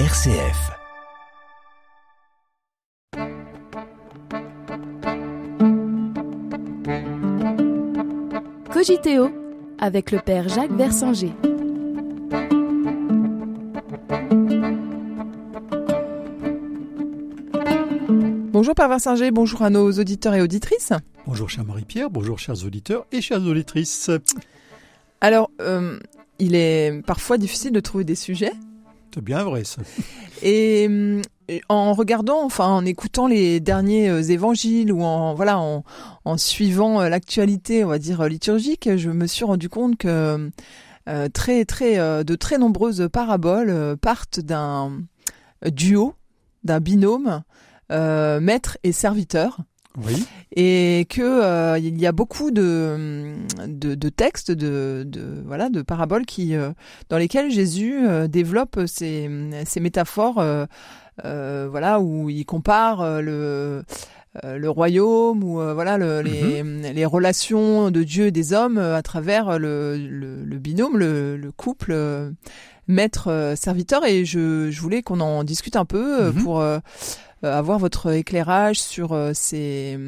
RCF. Cogiteo avec le père Jacques Versanger. Bonjour Père Versanger, bonjour à nos auditeurs et auditrices. Bonjour cher Marie-Pierre, bonjour chers auditeurs et chères auditrices. Alors, euh, il est parfois difficile de trouver des sujets. C'est bien vrai ça. Et euh, en regardant, enfin en écoutant les derniers euh, évangiles ou en suivant euh, l'actualité, on liturgique, je me suis rendu compte que très très de très nombreuses paraboles partent d'un duo, d'un binôme maître et serviteur. Oui. et que euh, il y a beaucoup de, de, de textes, de, de voilà, de paraboles qui euh, dans lesquelles Jésus euh, développe ces, ces métaphores, euh, euh, voilà, où il compare euh, le le royaume ou euh, voilà le, les, les relations de Dieu et des hommes à travers le, le, le binôme, le, le couple euh, maître-serviteur. Et je, je voulais qu'on en discute un peu Mhm. pour avoir votre éclairage sur euh, ces,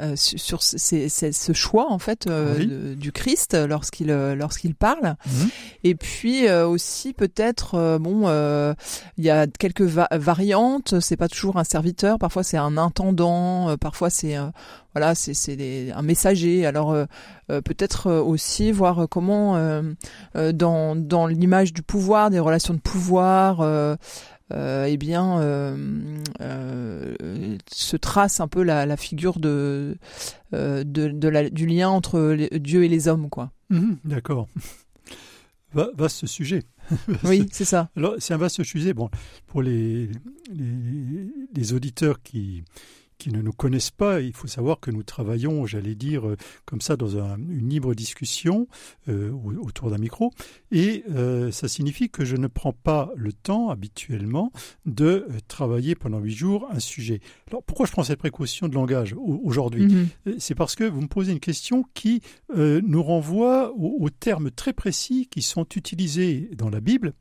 euh, sur ces- ces- ce choix en fait euh, Oui. de- du Christ lorsqu'il euh, lorsqu'il parle Mhm. et puis euh, aussi peut-être euh, bon euh, il y a quelques va- variantes c'est pas toujours un serviteur parfois c'est un intendant euh, parfois c'est euh, voilà c'est un messager alors euh, euh, peut-être euh, aussi voir comment euh, dans dans l'image du pouvoir des relations de pouvoir eh bien, se trace un peu la, la figure de, de, de la- du lien entre les- Dieu et les hommes, quoi. Mhm, D'accord. Va- Vaste sujet. Oui, c'est ça. Alors, c'est un vaste sujet. Bon, pour les, les, les auditeurs qui, qui ne nous connaissent pas, il faut savoir que nous travaillons, j'allais dire, euh, comme ça, dans un- une libre discussion euh, au- autour d'un micro. Et euh, ça signifie que je ne prends pas le temps, habituellement, de travailler pendant huit jours un sujet. Alors, pourquoi je prends cette précaution de langage au- aujourd'hui? Mhm. C'est parce que vous me posez une question qui euh, nous renvoie aux, aux termes très précis qui sont utilisés dans la Bible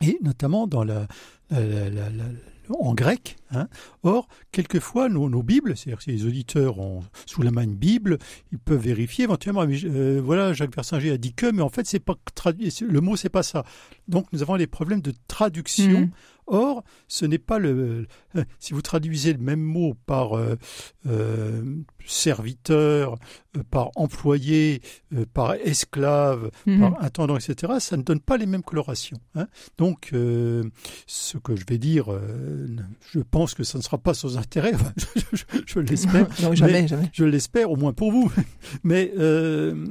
et notamment dans la, la- la- la- la- en grec. hein. Or, quelquefois, nos, nos Bibles, c'est-à-dire si les auditeurs ont sous la main une Bible, ils peuvent vérifier éventuellement. mais, euh, voilà, Jacques Versinger a dit que, mais en fait, c'est pas traduit. Le mot, c'est pas ça. Donc, nous avons des problèmes de traduction. Mhm. Or, ce n'est pas le. euh, Si vous traduisez le même mot par euh, euh, serviteur, par employé, par esclave, Mhm. par intendant, etc., ça ne donne pas les mêmes colorations. hein. Donc, euh, ce que je vais dire, euh, je pense que ça ne sera pas sans intérêt. Enfin, je, je- je l'espère. non, jamais, jamais. Je l'espère, au moins pour vous. Mais euh,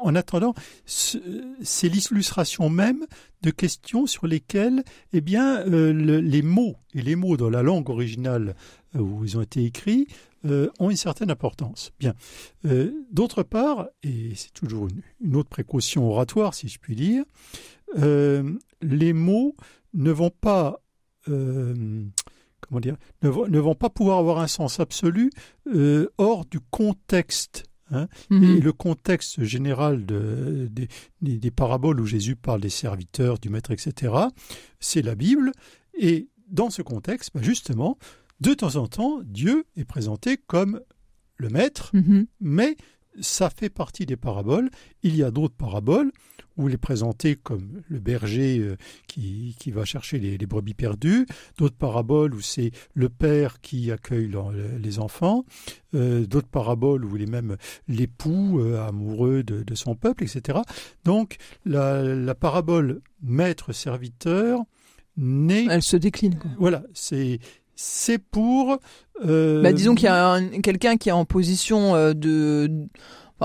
en attendant, ce- c'est l'illustration même de questions sur lesquelles, eh bien, euh, le- les mots et les mots dans la langue originale où ils ont été écrits euh, ont une certaine importance. Bien. Euh, D'autre part, et c'est toujours une, une autre précaution oratoire, si je puis dire, les mots ne vont pas euh, comment dire ne vont, ne vont pas pouvoir avoir un sens absolu euh, hors du contexte. hein. Mhm. Et le contexte général de- des, des- des paraboles où Jésus parle des serviteurs, du maître, etc., c'est la Bible. Et dans ce contexte, bah, justement, de temps en temps, Dieu est présenté comme le maître, Mhm. mais ça fait partie des paraboles. Il y a d'autres paraboles où il est présenté comme le berger euh, qui, qui va chercher les, les brebis perdues, d'autres paraboles où c'est le père qui accueille les enfants, euh, d'autres paraboles où il est même l'époux euh, amoureux de, de son peuple, etc. Donc la, la parabole maître-serviteur n'est... Elle se décline. Quoi. Voilà, c'est... C'est pour... euh, Bah, disons qu'il y a un- quelqu'un qui est en position de,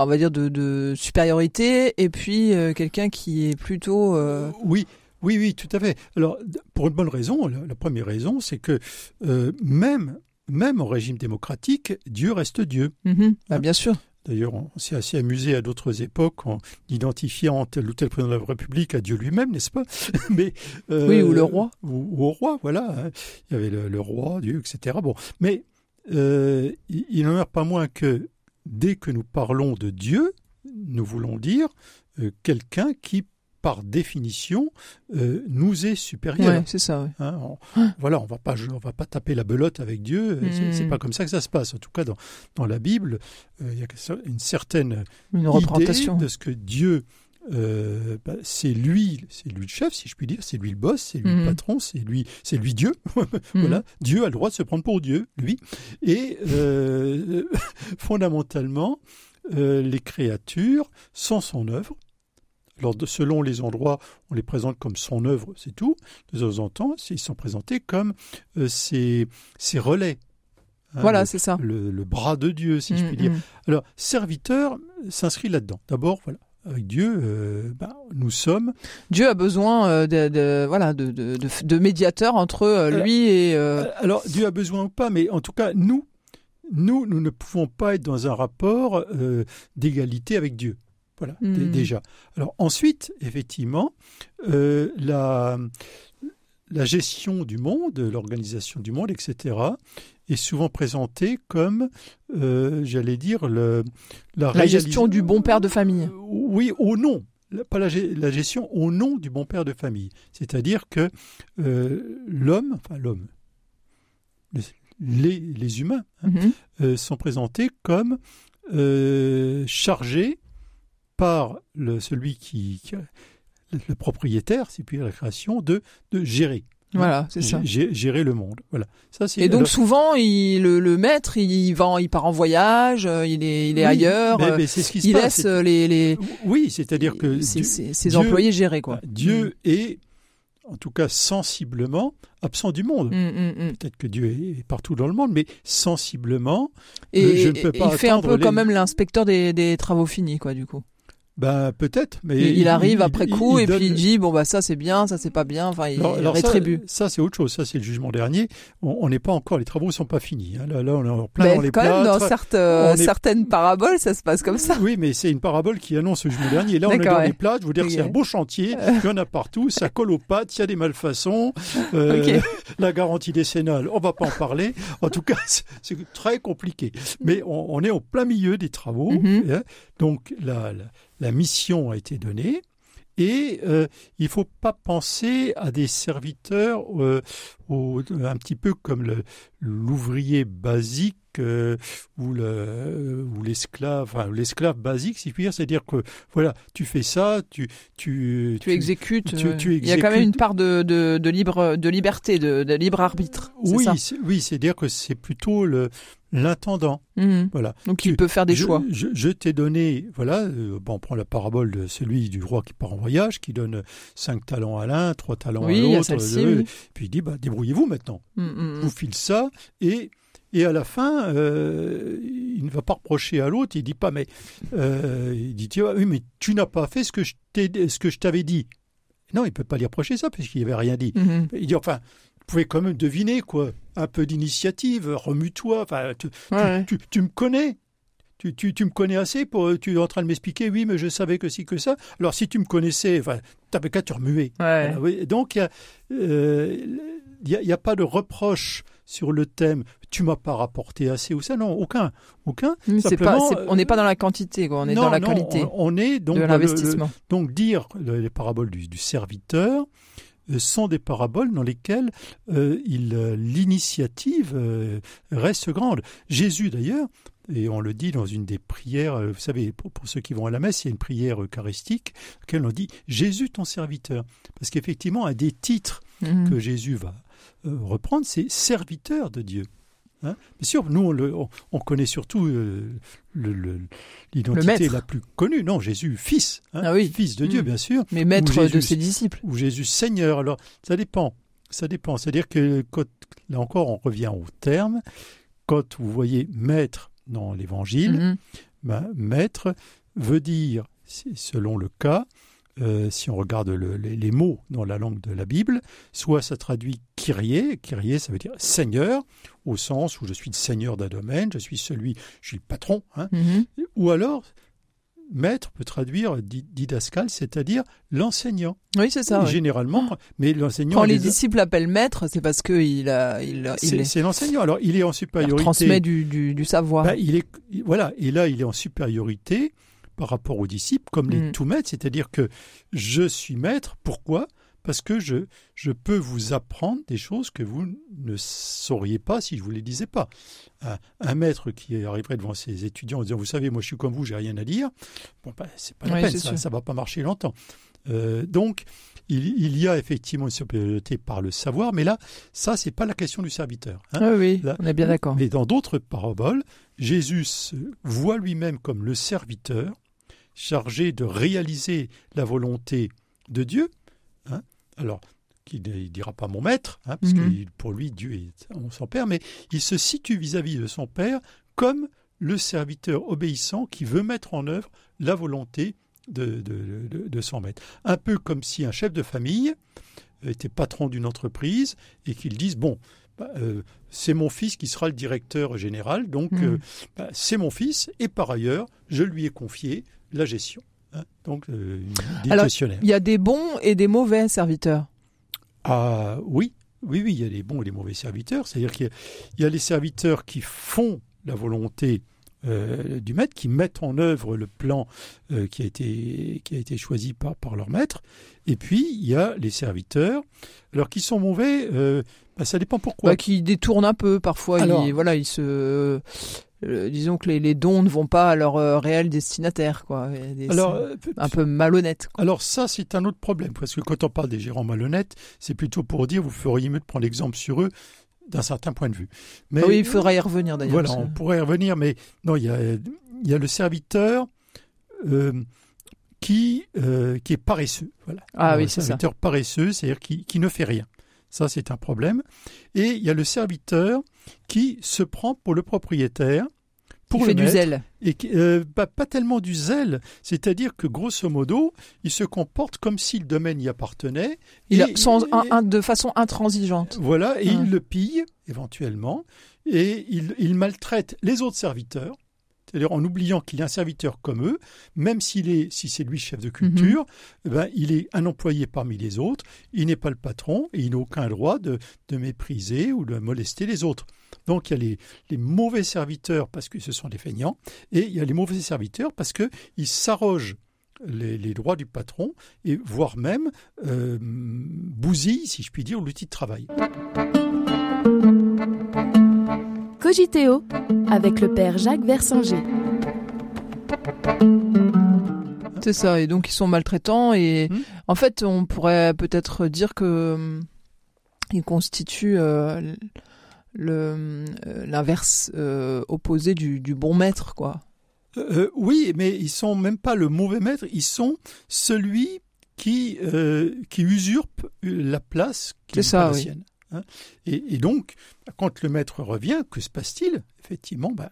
on va dire de, de supériorité, et puis euh, quelqu'un qui est plutôt. euh, Oui, oui, oui, tout à fait. Alors, pour une bonne raison, la, la première raison, c'est que euh, même, même en régime démocratique, Dieu reste Dieu. mhm. Bah, bien sûr. D'ailleurs, on s'est assez amusé à d'autres époques en identifiant tel ou tel président de la République à Dieu lui-même, n'est-ce pas? Mais euh, Oui, ou le roi. Ou, ou au roi, voilà. hein. Il y avait le, le roi, Dieu, etc. Bon, mais euh, il il n'en meurt pas moins que dès que nous parlons de Dieu, nous voulons dire euh, quelqu'un qui par définition, euh, nous est supérieur. Ouais, c'est ça. ouais. Hein, on- voilà, on va pas, on va pas taper la belote avec Dieu. euh, C'est, c'est Mm. pas comme ça que ça se passe. En tout cas, dans, dans la Bible, euh, il y a une certaine Une idée représentation. de ce que Dieu, euh, bah, c'est lui, c'est lui le chef, si je puis dire, c'est lui le boss, c'est lui Mhm. le patron, c'est lui, c'est lui Dieu. Mhm. Voilà, Dieu a le droit de se prendre pour Dieu, lui. Et euh, fondamentalement, euh, les créatures sont son œuvre. Alors, de- selon les endroits, on les présente comme son œuvre, c'est tout. De temps en temps, ils sont présentés comme ses, ses relais. Hein, Voilà, c'est ça. le- le bras de Dieu, si je puis Mm, dire. Alors, serviteur s'inscrit là-dedans. D'abord, voilà, avec Dieu, euh, ben, nous sommes. Dieu a besoin euh, de, de- voilà de, de, de, médiateurs entre euh, lui et Alors, Dieu a besoin ou pas, mais en tout cas, nous, nous, nous ne pouvons pas être dans un rapport d'égalité avec Dieu. Voilà, dé- déjà. Alors ensuite, effectivement, la, la gestion du monde, l'organisation du monde, etc., est souvent présentée comme, euh, j'allais dire, le, la réalis- gestion du bon père de famille. Euh, Oui, au nom. La- Pas la, ge- la gestion au nom du bon père de famille. C'est-à-dire que euh, l'homme, enfin l'homme, le- les, les humains, hein, Mhm. euh, sont présentés comme chargés par le, celui qui, le, propriétaire, si puis la création, de, de gérer. Voilà, c'est ça. Gé- Gérer le monde. Voilà. Ça, c'est Et donc alors- souvent, il, le, le maître, il va, il part en voyage, euh, il est, il est Oui, ailleurs, mais- euh, mais c'est ce qui se il passe. laisse euh, les, les Oui, c'est-à-dire que ses, Dieu- employés gérer quoi. Dieu est, en tout cas sensiblement, absent du monde. Mm, mm, mm. Peut-être que Dieu est partout dans le monde, mais sensiblement, Et, je ne peux et pas il fait un peu les- quand même l'inspecteur des, des travaux finis quoi du coup. Ben peut-être. Mais Il, il arrive il- après il- coup et donne- puis il dit bon bah ça c'est bien, ça c'est pas bien, enfin il Alors- alors rétribue. Ça, c'est autre chose. Ça, c'est le jugement dernier. On n'est pas encore, les travaux sont pas finis. hein. Là, là, on est en plein Mais dans les quand même dans plâtres. certes, euh, est- certaines paraboles ça se passe comme ça. Oui, mais c'est une parabole qui annonce le jugement dernier. Là, on est dans ouais. les plâtres. Je veux dire que c'est un beau chantier. Il y en a partout. Ça colle aux pattes. Il y a des malfaçons. Euh. La garantie décennale, on va pas en parler. En tout cas, c'est- très compliqué. Mais on, on est au plein milieu des travaux. Mhm. hein. Donc, la, la, mission a été donnée. Et euh, il faut pas penser à des serviteurs euh, un petit peu comme l'ouvrier basique euh, ou le ou l'esclave, enfin l'esclave basique, si je puis dire, c'est-à-dire que voilà, tu fais ça, tu tu Tu exécutes. tu- euh, il y a quand même une part de, de, de libre de liberté, de, de libre arbitre. oui, ça oui, c'est-à-dire que c'est plutôt le l'intendant, Mhm. voilà. Donc Tu- il peut faire des je, choix. Je, je t'ai donné, voilà, euh, bon, on prend la parabole de celui du roi qui part en voyage, qui donne cinq talents à l'un, trois talents Oui, à l'autre, euh, oui. puis il dit, bah, débrouillez-vous maintenant. Je vous file ça et et à la fin, euh, il ne va pas reprocher à l'autre. Il dit pas, mais euh, il dit, tiens, oui, mais tu n'as pas fait ce que je t'avais dit. Non, il peut pas lui reprocher ça puisqu'il avait rien dit. mm. Mhm. Il dit, enfin, vous pouvez quand même deviner quoi, un peu d'initiative, remue-toi. Enfin, tu, tu- Ouais. tu, tu me connais. Tu, tu, tu me connais assez pour. Tu es en train de m'expliquer, oui, mais je savais que si, que ça. Alors, si tu me connaissais, enfin, t'avais qu'à te remuer. Ouais. Voilà, oui. Donc, il n'y a, il y a pas de reproche sur le thème tu m'as pas rapporté assez ou ça. Non, aucun. aucun. C'est pas, Simplement, c'est- on n'est pas dans la quantité, quoi. on est Non, dans la non, qualité On, on est donc de l'investissement. donc dire le- les paraboles du, du serviteur euh, sont des paraboles dans lesquelles euh, il, euh, l'initiative euh, reste grande. Jésus d'ailleurs, et on le dit dans une des prières, euh, vous savez, pour, pour ceux qui vont à la messe, il y a une prière eucharistique, laquelle on dit Jésus ton serviteur. Parce qu'effectivement, un des titres Mhm. que Jésus va euh, reprendre, c'est serviteur de Dieu. Hein Bien sûr, nous, on, le- on- on connaît surtout euh, l'identité la plus connue. Non, Jésus, fils. hein, Ah oui. Fils de Dieu, Mm. bien sûr. Mais maître Jésus- de ses disciples. Ou Jésus Seigneur. Alors, ça dépend. Ça dépend. C'est-à-dire que, quand- là encore, on revient au terme. Quand vous voyez maître dans l'Évangile, Mhm. ben, maître veut dire, selon le cas, euh, si on regarde le- les, les mots dans la langue de la Bible, soit ça traduit Kyrie, Kyrie ça veut dire Seigneur, au sens où je suis le Seigneur d'un domaine, je suis celui, je suis le patron, hein, Mhm. ou alors maître peut traduire di- didascal, c'est-à-dire l'enseignant. Oui, c'est ça. Généralement, mais l'enseignant... Quand les les- disciples l'appellent maître, c'est parce que il a, il, il, c'est est- c'est l'enseignant. Alors, il est en il supériorité. transmet du, du, du savoir. Ben, il est, voilà, et là, il est en supériorité par rapport aux disciples, comme les Mm. tout maîtres, c'est-à-dire que je suis maître. Pourquoi? Parce que je, je peux vous apprendre des choses que vous ne sauriez pas si je vous les disais pas. Un, un maître qui arriverait devant ses étudiants en disant, vous savez, moi je suis comme vous, j'ai rien à dire. Bon, ben, c'est pas la Oui, peine, ça, ça va pas marcher longtemps. Euh, donc, il, il y a effectivement une supériorité par le savoir, mais là, ça, c'est pas la question du serviteur. hein. Ah oui, Là- on est bien d'accord. Mais dans d'autres paraboles, Jésus voit lui-même comme le serviteur chargé de réaliser la volonté de Dieu. hein. Alors, il ne dira pas mon maître, hein, parce Mhm. que pour lui, Dieu est son Père, mais il se situe vis-à-vis de son Père comme le serviteur obéissant qui veut mettre en œuvre la volonté de, de- de- de son maître. Un peu comme si un chef de famille était patron d'une entreprise et qu'il dise, bon, bah, euh, c'est mon fils qui sera le directeur général, donc Mhm. euh, bah, c'est mon fils, et par ailleurs, je lui ai confié la gestion. hein. donc, euh, des Alors. Il y a des bons et des mauvais serviteurs. Ah oui, oui, oui, il y a les bons et les mauvais serviteurs. C'est-à-dire qu'il y a- il y, a les serviteurs qui font la volonté euh, du maître, qui mettent en œuvre le plan euh, qui, a été, qui a été choisi par, par leur maître. Et puis, il y a les serviteurs. Alors, qui sont mauvais, euh, bah, ça dépend pourquoi. Bah, qui détournent un peu parfois. Alors- ils, voilà, ils se, euh, disons que les, les dons ne vont pas à leur euh, réel destinataire, quoi. Des- Alors, euh, un peu malhonnête. quoi. Alors ça, c'est un autre problème, parce que quand on parle des gérants malhonnêtes, c'est plutôt pour dire, vous feriez mieux de prendre l'exemple sur eux d'un certain point de vue. Mais, oui, il faudra y revenir d'ailleurs. Voilà, parce on pourrait y revenir, mais non, il y a, il y a le serviteur euh, qui, qui est paresseux. Voilà. Ah oui, le c'est ça. serviteur paresseux, c'est-à-dire qui, qui ne fait rien. Ça, c'est un problème. Et il y a le serviteur qui se prend pour le propriétaire, pour Il le fait du zèle. et euh, bah, pas tellement du zèle, c'est-à-dire que grosso modo, il se comporte comme si le domaine y appartenait. Il et- a, sans, un- et- un- de façon intransigeante. voilà, et il le pille éventuellement, et il, il maltraite les autres serviteurs. C'est-à-dire en oubliant qu'il est un serviteur comme eux, même s'il est, si c'est lui chef de culture, eh ben, il est un employé parmi les autres, il n'est pas le patron et il n'a aucun droit de, de mépriser ou de molester les autres. Donc il y a les, les mauvais serviteurs parce que ce sont des feignants, et il y a les mauvais serviteurs parce qu'ils s'arrogent les, les droits du patron et voire même euh, bousillent, si je puis dire, l'outil de travail. Cogiteo avec le père Jacques Versinger. C'est ça. Et donc ils sont maltraitants et Hmm. en fait on pourrait peut-être dire que hum, ils constituent euh, le euh, l'inverse euh, opposé du, du bon maître, quoi. Euh, oui, mais ils sont même pas le mauvais maître, ils sont celui qui, euh, qui usurpe la place qui ça, pas la oui. sienne. Hein. et, et donc, quand le maître revient, que se passe-t-il? Effectivement, ben,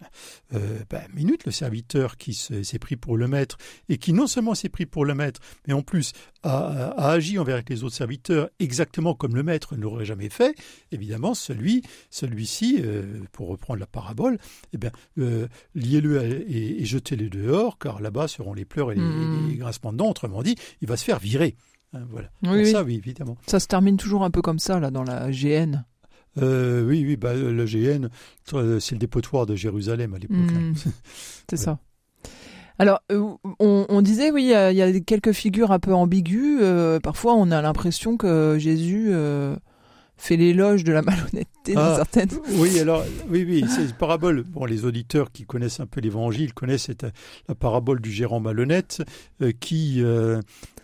euh, ben, minute, le serviteur qui se- s'est pris pour le maître et qui non seulement s'est pris pour le maître, mais en plus a, a agi envers les autres serviteurs exactement comme le maître ne l'aurait jamais fait, évidemment, celui, celui-ci, euh, pour reprendre la parabole, eh bien, euh, liez-le et, et jetez-le dehors, car là-bas seront les pleurs et les, Mhm. les grincements de dents. Autrement dit, il va se faire virer. Hein, voilà. Oui, Pour oui. ça, oui, évidemment. Ça se termine toujours un peu comme ça là dans la GN. Euh, oui, oui, bah, le GN, euh, c'est le dépotoir de Jérusalem à l'époque. Hmm. hein. C'est ça. Alors, euh, on, on disait, oui, il y, a- il y a quelques figures un peu ambiguës. euh, parfois, on a l'impression que Jésus euh, fait l'éloge de la malhonnêteté dans Ah. certaines. Oui, alors, oui, oui, c'est une parabole. Bon, les auditeurs qui connaissent un peu l'évangile connaissent cette, la parabole du gérant malhonnête euh, qui,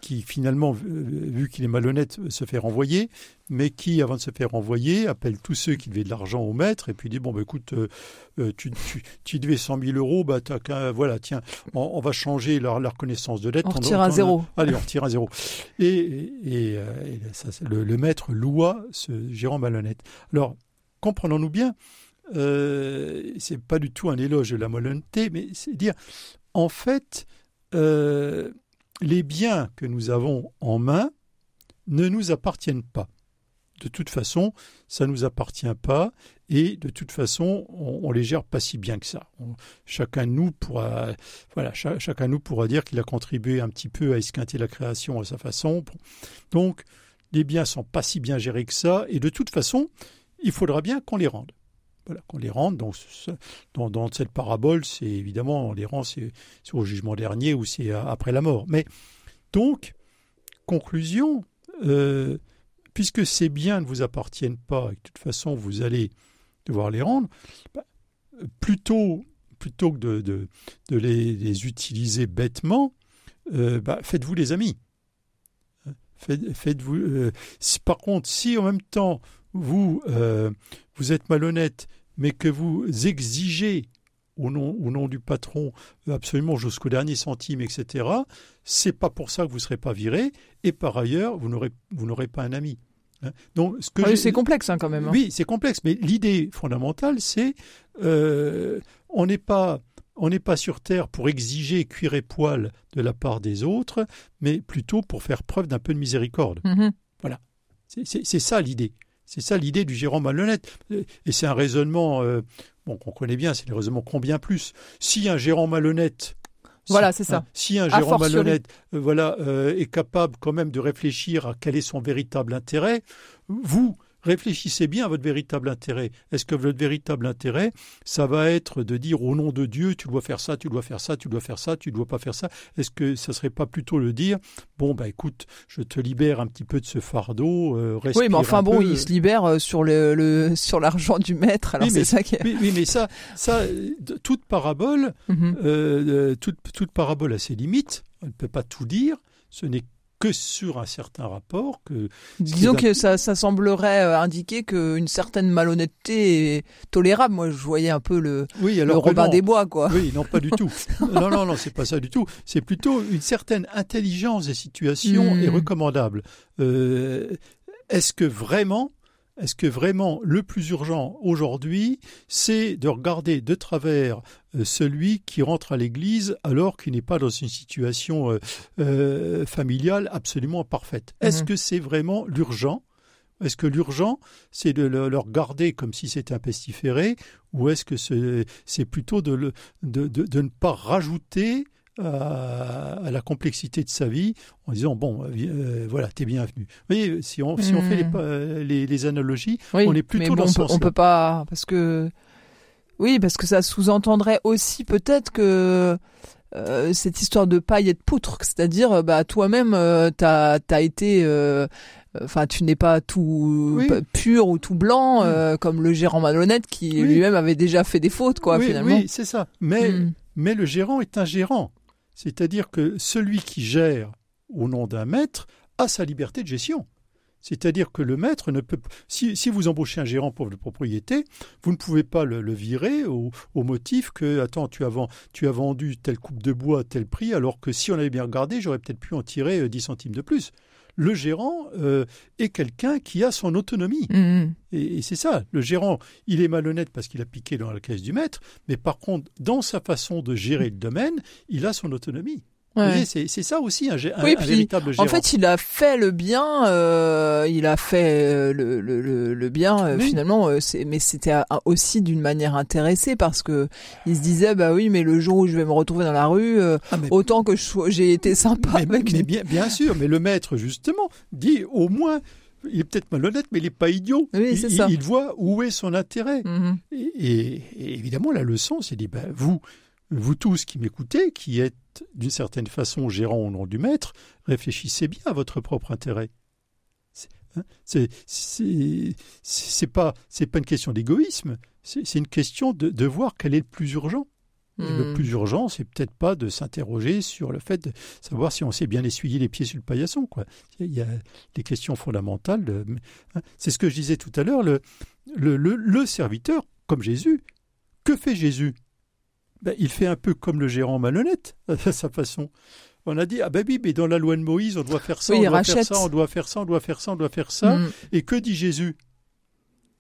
qui finalement, vu qu'il est malhonnête, se fait renvoyer, mais qui, avant de se faire renvoyer, appelle tous ceux qui devaient de l'argent au maître et puis dit bon, bah, écoute, euh, euh, tu, tu, tu devais 100 000 euros, bah, t'as qu'un- voilà, tiens, on, on va changer la, la reconnaissance de dette. On retire à zéro. Allez, on retire à zéro. Et, et, euh, et ça, c'est- le, le maître loua ce gérant malhonnête. Alors, comprenons-nous bien, euh, c'est pas du tout un éloge de la malhonnêteté, mais c'est dire, en fait, euh, les biens que nous avons en main ne nous appartiennent pas. De toute façon, ça nous appartient pas, et de toute façon, on, on les gère pas si bien que ça. Chacun de nous pourra, voilà, cha- chacun nous pourra dire qu'il a contribué un petit peu à esquinter la création à sa façon. Donc, les biens sont pas si bien gérés que ça, et de toute façon, il faudra bien qu'on les rende. Voilà, qu'on les rende. Donc, dans, cette parabole, c'est évidemment, on les rend, c'est au jugement dernier ou c'est après la mort. Mais donc, conclusion, euh, puisque ces biens ne vous appartiennent pas et que de toute façon vous allez devoir les rendre, bah, plutôt, plutôt que de, les, utiliser bêtement, euh, bah, faites-vous les amis. Faites, vous euh, par contre, si en même temps vous, vous êtes malhonnête, mais que vous exigez au nom, au nom du patron absolument jusqu'au dernier centime, etc., c'est pas pour ça que vous ne serez pas viré, et par ailleurs, vous n'aurez, pas un ami. Hein. Donc, ce que c'est complexe hein, quand même. Hein. Oui, c'est complexe, mais l'idée fondamentale, c'est euh, on n'est pas on n'est pas sur terre pour exiger cuir et poil de la part des autres, mais plutôt pour faire preuve d'un peu de miséricorde. Mm-hmm. Voilà, c'est ça l'idée. C'est ça l'idée du gérant malhonnête. Et c'est un raisonnement euh, bon, qu'on connaît bien, c'est le raisonnement combien plus. Si un gérant malhonnête voilà, c'est ça. Si un gérant malhonnête euh, voilà, euh, est capable quand même de réfléchir à quel est son véritable intérêt, vous, réfléchissez bien à votre véritable intérêt. Est-ce que votre véritable intérêt, ça va être de dire au nom de Dieu, tu dois faire ça, tu dois faire ça, tu dois faire ça, tu dois pas faire ça? Est-ce que ça serait pas plutôt le dire, bon, bah écoute, je te libère un petit peu de ce fardeau, euh, Oui, mais enfin bon, il se libère euh, sur le, sur l'argent du maître, alors c'est ça qui oui, oui, mais ça, ça toute parabole, mhm. euh, toute, toute parabole a ses limites, elle ne peut pas tout dire, ce n'est que sur un certain rapport. Que Disons que ça, ça, semblerait euh, indiquer qu'une certaine malhonnêteté est tolérable. Moi, je voyais un peu le, oui, alors le Robin des Bois, quoi. Oui, non, pas du tout. non, non, non, c'est pas ça du tout. C'est plutôt une certaine intelligence des situations est hmm. recommandable. Euh, Est-ce que vraiment est-ce que vraiment le plus urgent aujourd'hui, c'est de regarder de travers euh, celui qui rentre à l'église alors qu'il n'est pas dans une situation euh, euh, familiale absolument parfaite? Est-ce mhm. que c'est vraiment l'urgent? Est-ce que l'urgent, c'est de le, regarder comme si c'était un pestiféré, ou est-ce que c'est plutôt de, de, ne pas rajouter à, la complexité de sa vie en disant bon euh, voilà t'es bienvenu. Vous voyez si on si on fait les, hmm. euh, les, analogies on est plutôt dans ce on, peut, on peut pas parce que oui parce que ça sous-entendrait aussi peut-être que euh, cette histoire de paille et de poutre, c'est-à-dire bah toi-même euh, t'as as été enfin tu n'es pas tout pur ou tout blanc hmm. comme le gérant malhonnête qui lui-même avait déjà fait des fautes quoi finalement. Oui, c'est ça. Mais hmm. mais le gérant est un gérant. C'est-à-dire que celui qui gère au nom d'un maître a sa liberté de gestion. C'est-à-dire que le maître ne peut si, vous embauchez un gérant pour votre propriété, vous ne pouvez pas le, virer au, motif que attends tu as, tu as vendu telle coupe de bois à tel prix alors que si on avait bien regardé j'aurais peut-être pu en tirer 10 euh, centimes de plus le gérant euh, est quelqu'un qui a son autonomie. Mm-hmm. Et, c'est ça, le gérant, il est malhonnête parce qu'il a piqué dans la caisse du maître, mais par contre, dans sa façon de gérer le domaine, il a son autonomie. C'est ça aussi un, véritable gérant. En fait, il a fait le bien, euh, il a fait euh, le, le, le, bien euh, finalement, euh, mais c'était aussi d'une manière intéressée parce que il se disait bah oui, mais le jour où je vais me retrouver dans la rue, ah, autant que j'ai été sympa. Mais, avec mais bien, bien sûr, mais le maître justement dit au moins il est peut-être malhonnête, mais il n'est pas idiot. Oui, il, ça. il, voit où est son intérêt. Mm-hmm. et, et, évidemment, la leçon, c'est dit, ben, vous, vous tous qui m'écoutez, qui êtes d'une certaine façon gérant au nom du maître, réfléchissez bien à votre propre intérêt. C'est hein, c'est pas c'est pas une question d'égoïsme, c'est une question de, de, voir quel est le plus urgent. Le hmm. plus urgent, c'est peut-être pas de s'interroger sur le fait de savoir si on sait bien essuyer les pieds sur le paillasson. Quoi. Il y a des questions fondamentales. Hein. c'est ce que je disais tout à l'heure. Le, le, le serviteur, comme Jésus, que fait Jésus? Ben, il fait un peu comme le gérant malhonnête, à sa façon. On a dit, ah ben oui, mais dans la loi de Moïse, on doit faire ça, on doit faire ça, on doit faire ça, on doit faire ça, on doit faire ça. Mm. Et que dit Jésus?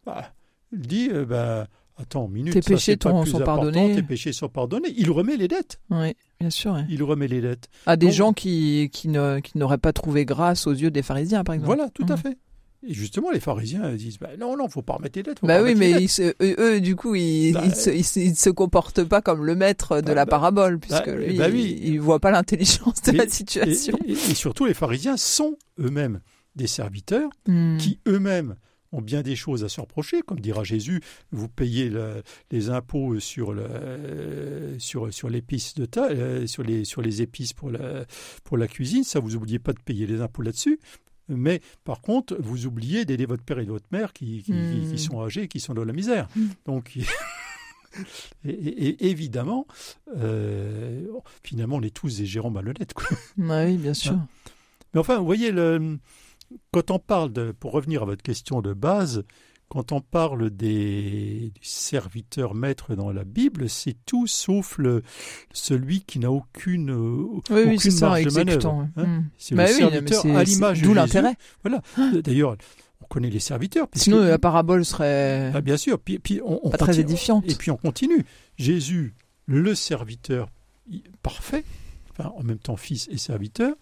Bah, Il dit, euh, ben, attends, minute, tes péchés sont pardonnés. Tes péchés sont pardonnés. Il remet les dettes. Oui, bien sûr. Il remet les dettes. À des gens qui, qui n'auraient pas trouvé grâce aux yeux des pharisiens, par exemple. Voilà, tout à mm. fait. Et justement, les pharisiens disent bah, non, non, faut pas remettre les dettes. bah oui, mais eux, du coup, ils, bah, ils, se, comportent pas comme le maître de bah, la parabole, puisque lui, oui. il, voit pas l'intelligence de la situation. Et, surtout, les pharisiens sont eux-mêmes des serviteurs hmm. qui eux-mêmes ont bien des choses à se reprocher, comme dira Jésus, vous payez les impôts sur le, sur sur l'épice de ta, euh, sur les sur les épices pour la pour la cuisine, ça vous oubliez pas de payer les impôts là-dessus. Mais par contre, vous oubliez d'aider votre père et votre mère qui, qui, Hmm. sont âgés, qui sont dans la misère. Hmm. Donc, et, et- évidemment, euh, finalement, on est tous des gérants malhonnêtes. quoi. Ouais, oui, bien sûr. Mais enfin, vous voyez, le, quand on parle de, pour revenir à votre question de base, quand on parle des, du serviteur maître dans la Bible, c'est tout sauf le, celui qui n'a aucune, euh, Oui, oui, aucune c'est ça, marge de exécutant. manœuvre, hein. Mm. C'est Bah le oui, mais serviteur à l'image de D'où l'intérêt. D'ailleurs, on connaît les serviteurs. puisque- Sinon, la parabole serait Ah, bien sûr. Puis, puis on, on pas très édifiante. Et puis on continue. Jésus, le serviteur parfait, enfin, en même temps fils et serviteur,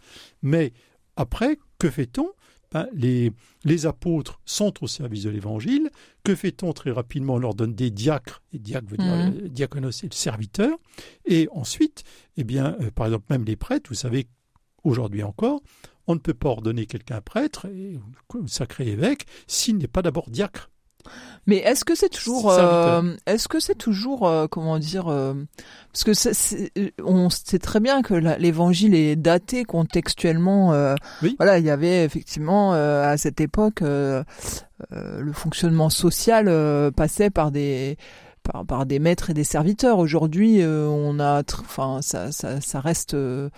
mais après, que fait-on Ben, les, les apôtres sont au service de l'évangile. Que fait-on très rapidement? On leur donne des diacres. Et diacre veut dire Mhm. euh, diaconos, c'est le serviteur. Et ensuite, eh bien, euh, par exemple, même les prêtres, vous savez, aujourd'hui encore, on ne peut pas ordonner quelqu'un prêtre, et, sacré évêque, s'il n'est pas d'abord diacre. Mais est-ce que c'est toujours, euh, est-ce que c'est toujours, euh, comment dire, euh, parce que c'est- c'est- euh, on sait très bien que l'évangile est daté contextuellement. euh, Oui. Voilà, il y avait effectivement euh, à cette époque euh, euh, le fonctionnement social euh, passait par des par, par des maîtres et des serviteurs. Aujourd'hui, euh, on a, enfin, ça, ça, ça reste euh,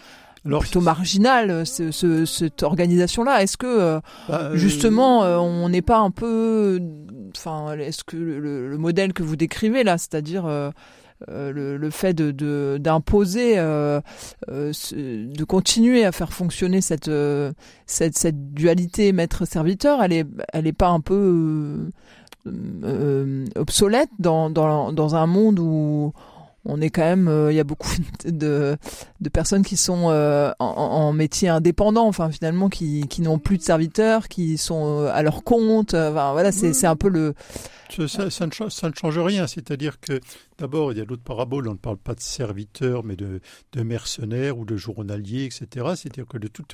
Alors, plutôt marginal euh, ce, ce- cette organisation-là. Est-ce que euh, bah, euh, justement, euh, on n'est pas un peu, enfin, est-ce que le, le- le modèle que vous décrivez là, c'est-à-dire euh, le, le fait de de- d'imposer, euh, euh, de continuer à faire fonctionner cette euh, cette, cette dualité maître-serviteur, elle est elle est pas un peu obsolète dans, dans dans un monde où on est quand même, euh, il y a beaucoup de, de personnes qui sont euh, en, en métier indépendant, enfin finalement qui, qui n'ont plus de serviteurs, qui sont euh, à leur compte. Enfin, voilà, c'est c'est un peu le. Ça, ne change, ça ne change rien. C'est-à-dire que, d'abord, il y a d'autres paraboles, on ne parle pas de serviteurs, mais de, de mercenaires ou de journaliers, etc. C'est-à-dire que de tout,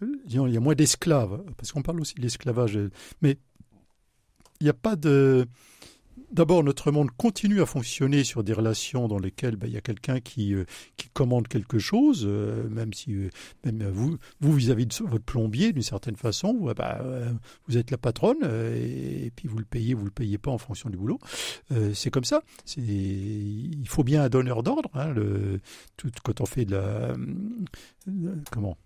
il y a moins d'esclaves, parce qu'on parle aussi de l'esclavage. Mais il n'y a pas de. D'abord, notre monde continue à fonctionner sur des relations dans lesquelles ben, il y a quelqu'un qui, euh, commande quelque chose, euh, même si euh, même vous, vis-à-vis de votre plombier, d'une certaine façon, vous, ben, euh, vous êtes la patronne et, puis vous le payez, vous le payez pas en fonction du boulot. C'est comme ça. Il faut bien un donneur d'ordre. Hein, quand on fait de la, comment,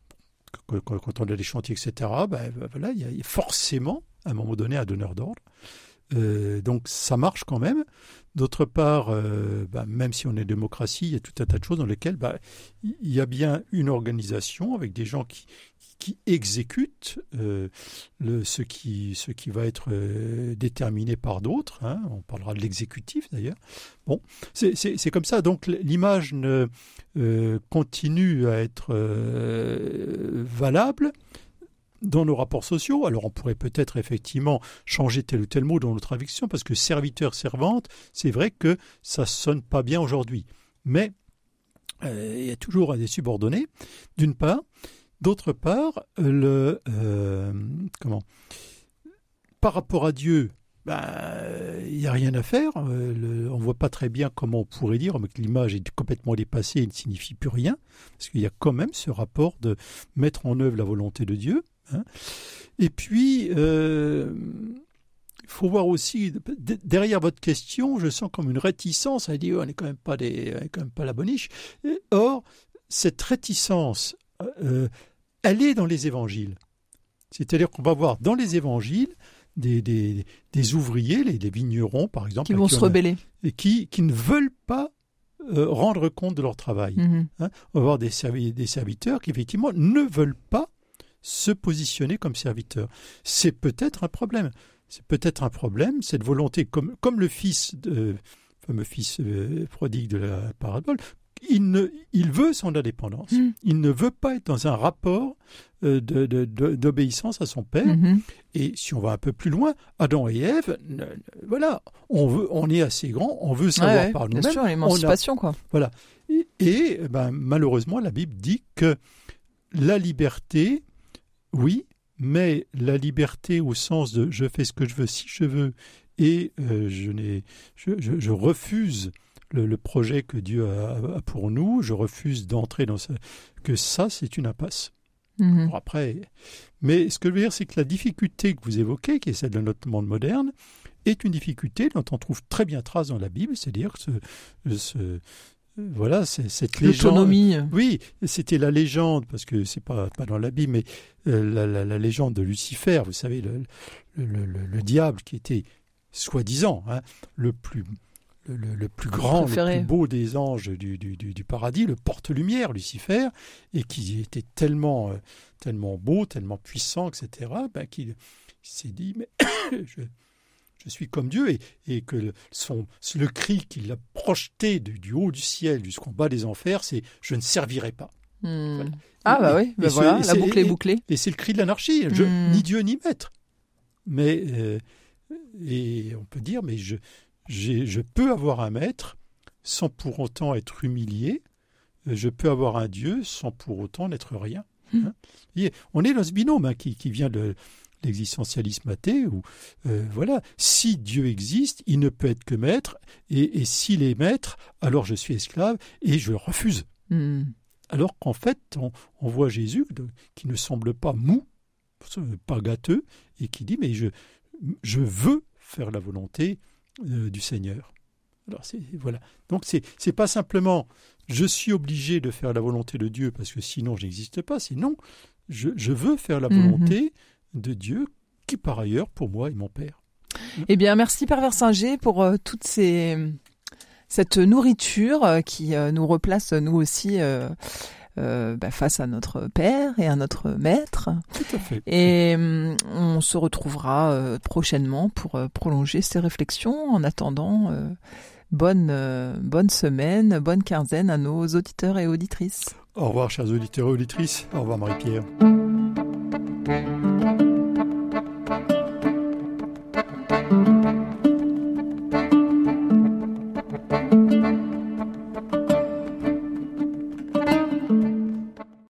quand, on a des chantiers, etc. Ben, a, il y a forcément à un moment donné un donneur d'ordre. Euh, donc ça marche quand même. D'autre part, euh, bah, même si on est démocratie, il y a tout un tas de choses dans lesquelles bah, il y a bien une organisation avec des gens qui, exécutent euh, ce, qui, va être déterminé par d'autres. hein. On parlera de l'exécutif d'ailleurs. Bon, c'est comme ça. Donc l'image continue à être valable dans nos rapports sociaux. Alors on pourrait peut-être effectivement changer tel ou tel mot dans notre traduction, parce que serviteur, servante, c'est vrai que ça sonne pas bien aujourd'hui. Mais euh, il y a toujours des subordonnés, d'une part. D'autre part, le euh, comment? Par rapport à Dieu, ben, il n'y a rien à faire. Euh, on ne voit pas très bien comment on pourrait dire, que l'image est complètement dépassée et ne signifie plus rien, parce qu'il y a quand même ce rapport de mettre en œuvre la volonté de Dieu. Hein. Et puis, euh, il faut voir aussi, derrière votre question, je sens comme une réticence à dire on n'est quand même pas des, on est quand même pas la boniche. Et or, cette réticence, euh, elle est dans les évangiles. C'est-à-dire qu'on va voir dans les évangiles des, des, des ouvriers, les, des vignerons par exemple, qui vont se a- rebeller. qui, qui ne veulent pas euh, rendre compte de leur travail. Mhm. Hein, on va avoir des, servi- des serviteurs qui, effectivement, ne veulent pas se positionner comme serviteurs. C'est peut-être un problème. C'est peut-être un problème, cette volonté, comme, comme le fils, de, fameux fils euh, prodigue de la parabole, il, ne, il veut son indépendance. Mm. Il ne veut pas être dans un rapport euh, de- de- de- d'obéissance à son père. Mhm. Et si on va un peu plus loin, Adam et Ève, ne- ne- voilà, on, veut, on est assez grand, on veut savoir Ouais, par bien nous-mêmes. sûr, l'émancipation, quoi. Et, et, ben, malheureusement, la Bible dit que la liberté, oui, mais la liberté au sens de je fais ce que je veux si je veux et euh, je, je, je, refuse le, projet que Dieu a, pour nous, je refuse d'entrer dans ça, que ça c'est une impasse. Mhm. après, mais ce que je veux dire, c'est que la difficulté que vous évoquez, qui est celle de notre monde moderne, est une difficulté dont on trouve très bien trace dans la Bible, c'est-à-dire que ce, ce, voilà, c'est cette légende. Oui, c'était la légende parce que c'est pas pas dans la Bible, mais euh, la, légende de Lucifer. Vous savez, le, le, diable qui était soi-disant hein, le plus le, plus grand, le plus beau des anges du, du, du, paradis, le porte-lumière, Lucifer, et qui était tellement, euh, tellement beau, tellement puissant, etc., ben, qu'il s'est dit, mais je, je suis comme Dieu, et, et que son, le cri qu'il a projeté du, haut du ciel jusqu'en bas des enfers, c'est je ne servirai pas. Hmm. Ah bah oui, ben voilà, la boucle est bouclée. Et, c'est le cri de l'anarchie, hmm. ni Dieu ni maître. Mais euh, et on peut dire, mais je, je peux avoir un maître sans pour autant être humilié. Je peux avoir un Dieu sans pour autant n'être rien. Hmm. Hein. on est dans ce binôme hein, qui, qui, vient de, l'existentialisme athée, où euh, voilà, si Dieu existe, il ne peut être que maître, et, s'il est maître, alors je suis esclave et je refuse. Hmm. Alors qu'en fait, on, voit Jésus qui ne semble pas mou, pas gâteux, et qui dit mais je, je veux faire la volonté euh, du Seigneur. Alors c'est voilà. Donc c'est c'est pas simplement je suis obligé de faire la volonté de Dieu parce que sinon j'existe pas. Sinon je, je veux faire la mhm. volonté de Dieu, qui par ailleurs, pour moi, est mon Père. Eh bien, merci Père Versinger pour euh, toute ces, cette nourriture euh, qui euh, nous replace, nous aussi, bah, face à notre Père et à notre Maître. Tout à fait. Et on se retrouvera prochainement pour prolonger ces réflexions. En attendant, bonne, bonne semaine, bonne quinzaine à nos auditeurs et auditrices. Au revoir, chers auditeurs et auditrices. Au revoir, Marie-Pierre.